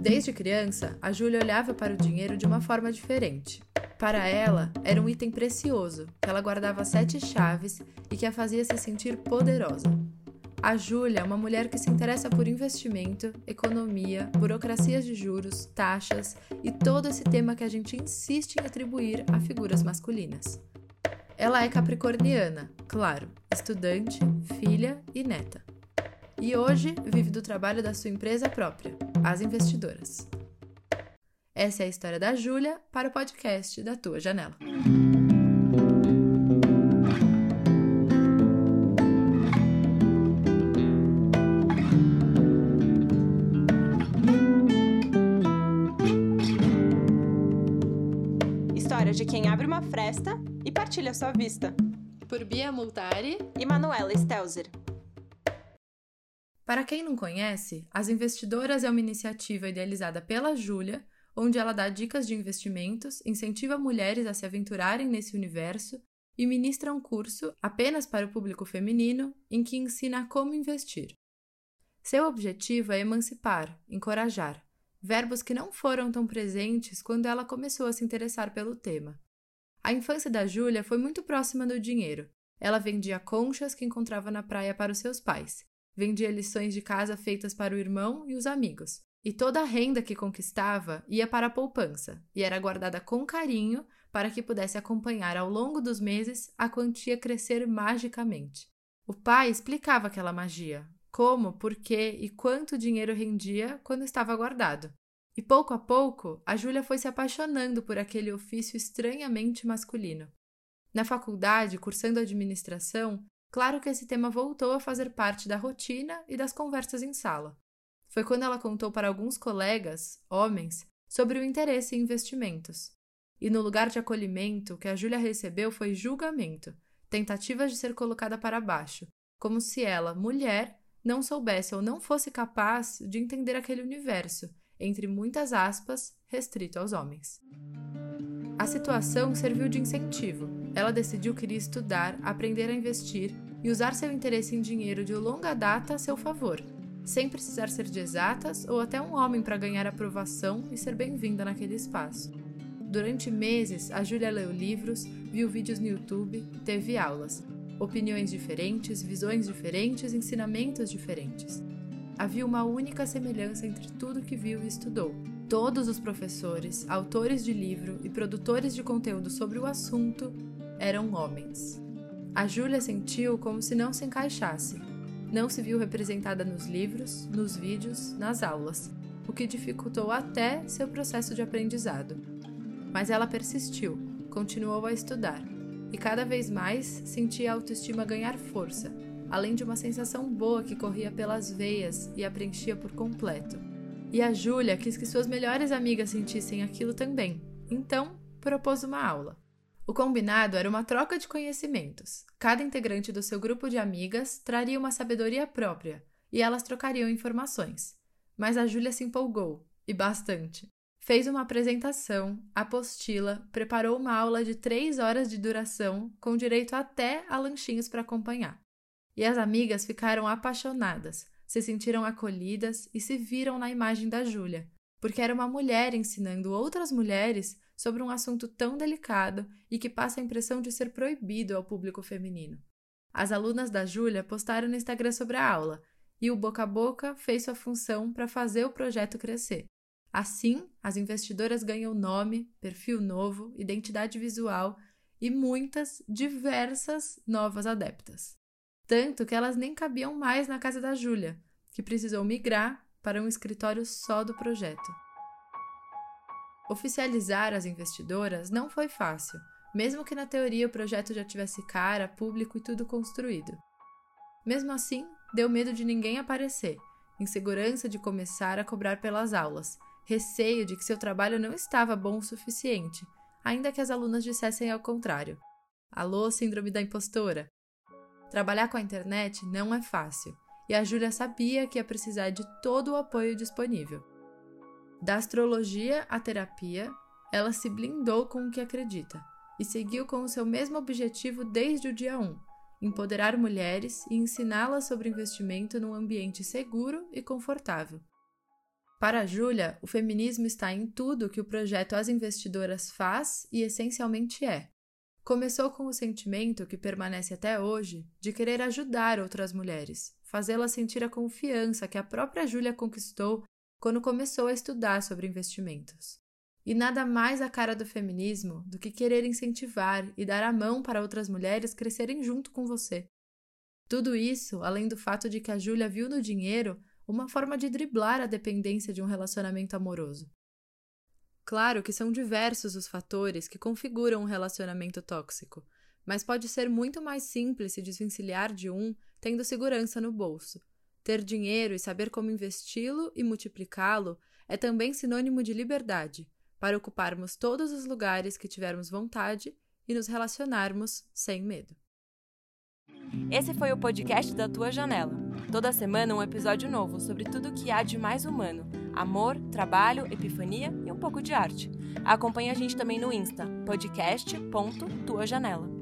Desde criança, a Júlia olhava para o dinheiro de uma forma diferente. Para ela, era um item precioso, que ela guardava sete chaves e que a fazia se sentir poderosa. A Júlia é uma mulher que se interessa por investimento, economia, burocracias de juros, taxas e todo esse tema que a gente insiste em atribuir a figuras masculinas. Ela é capricorniana, claro, estudante, filha e neta. E hoje vive do trabalho da sua empresa própria, as investidoras. Essa é a história da Júlia para o podcast da Tua Janela. História de quem abre uma fresta e partilha sua vista. Por Bia Multari e Manuela Stelzer. Para quem não conhece, As Investidoras é uma iniciativa idealizada pela Júlia, onde ela dá dicas de investimentos, incentiva mulheres a se aventurarem nesse universo e ministra um curso apenas para o público feminino em que ensina como investir. Seu objetivo é emancipar, encorajar, verbos que não foram tão presentes quando ela começou a se interessar pelo tema. A infância da Júlia foi muito próxima do dinheiro. Ela vendia conchas que encontrava na praia para os seus pais vendia lições de casa feitas para o irmão e os amigos. E toda a renda que conquistava ia para a poupança e era guardada com carinho para que pudesse acompanhar ao longo dos meses a quantia crescer magicamente. O pai explicava aquela magia, como, por que e quanto dinheiro rendia quando estava guardado. E pouco a pouco, a Júlia foi se apaixonando por aquele ofício estranhamente masculino. Na faculdade, cursando administração, Claro que esse tema voltou a fazer parte da rotina e das conversas em sala. Foi quando ela contou para alguns colegas, homens, sobre o interesse em investimentos. E no lugar de acolhimento, o que a Júlia recebeu foi julgamento, tentativas de ser colocada para baixo, como se ela, mulher, não soubesse ou não fosse capaz de entender aquele universo, entre muitas aspas, restrito aos homens. A situação serviu de incentivo. Ela decidiu que iria estudar, aprender a investir e usar seu interesse em dinheiro de longa data a seu favor, sem precisar ser de exatas ou até um homem para ganhar aprovação e ser bem-vinda naquele espaço. Durante meses, a Júlia leu livros, viu vídeos no YouTube, teve aulas. Opiniões diferentes, visões diferentes, ensinamentos diferentes. Havia uma única semelhança entre tudo que viu e estudou Todos os professores, autores de livro e produtores de conteúdo sobre o assunto eram homens. A Júlia sentiu como se não se encaixasse. Não se viu representada nos livros, nos vídeos, nas aulas, o que dificultou até seu processo de aprendizado. Mas ela persistiu, continuou a estudar e cada vez mais sentia a autoestima ganhar força, além de uma sensação boa que corria pelas veias e a preenchia por completo. E a Júlia quis que suas melhores amigas sentissem aquilo também, então propôs uma aula. O combinado era uma troca de conhecimentos. Cada integrante do seu grupo de amigas traria uma sabedoria própria e elas trocariam informações. Mas a Júlia se empolgou, e bastante. Fez uma apresentação, apostila, preparou uma aula de três horas de duração, com direito até a lanchinhos para acompanhar. E as amigas ficaram apaixonadas, se sentiram acolhidas e se viram na imagem da Júlia, porque era uma mulher ensinando outras mulheres sobre um assunto tão delicado e que passa a impressão de ser proibido ao público feminino. As alunas da Júlia postaram no Instagram sobre a aula e o boca a boca fez sua função para fazer o projeto crescer. Assim, as investidoras ganham nome, perfil novo, identidade visual e muitas, diversas novas adeptas tanto que elas nem cabiam mais na casa da Júlia, que precisou migrar para um escritório só do projeto. Oficializar as investidoras não foi fácil, mesmo que na teoria o projeto já tivesse cara, público e tudo construído. Mesmo assim, deu medo de ninguém aparecer, insegurança de começar a cobrar pelas aulas, receio de que seu trabalho não estava bom o suficiente, ainda que as alunas dissessem ao contrário. Alô, síndrome da impostora? Trabalhar com a internet não é fácil, e a Júlia sabia que ia precisar de todo o apoio disponível. Da astrologia à terapia, ela se blindou com o que acredita e seguiu com o seu mesmo objetivo desde o dia 1: empoderar mulheres e ensiná-las sobre investimento num ambiente seguro e confortável. Para Júlia, o feminismo está em tudo que o projeto As Investidoras faz e essencialmente é. Começou com o sentimento que permanece até hoje de querer ajudar outras mulheres, fazê-las sentir a confiança que a própria Júlia conquistou quando começou a estudar sobre investimentos. E nada mais a cara do feminismo do que querer incentivar e dar a mão para outras mulheres crescerem junto com você. Tudo isso, além do fato de que a Júlia viu no dinheiro uma forma de driblar a dependência de um relacionamento amoroso. Claro que são diversos os fatores que configuram um relacionamento tóxico, mas pode ser muito mais simples se desvencilhar de um tendo segurança no bolso. Ter dinheiro e saber como investi-lo e multiplicá-lo é também sinônimo de liberdade, para ocuparmos todos os lugares que tivermos vontade e nos relacionarmos sem medo. Esse foi o podcast da Tua Janela. Toda semana um episódio novo sobre tudo o que há de mais humano: amor, trabalho, epifania e um pouco de arte. Acompanhe a gente também no Insta, podcast.tuajanela.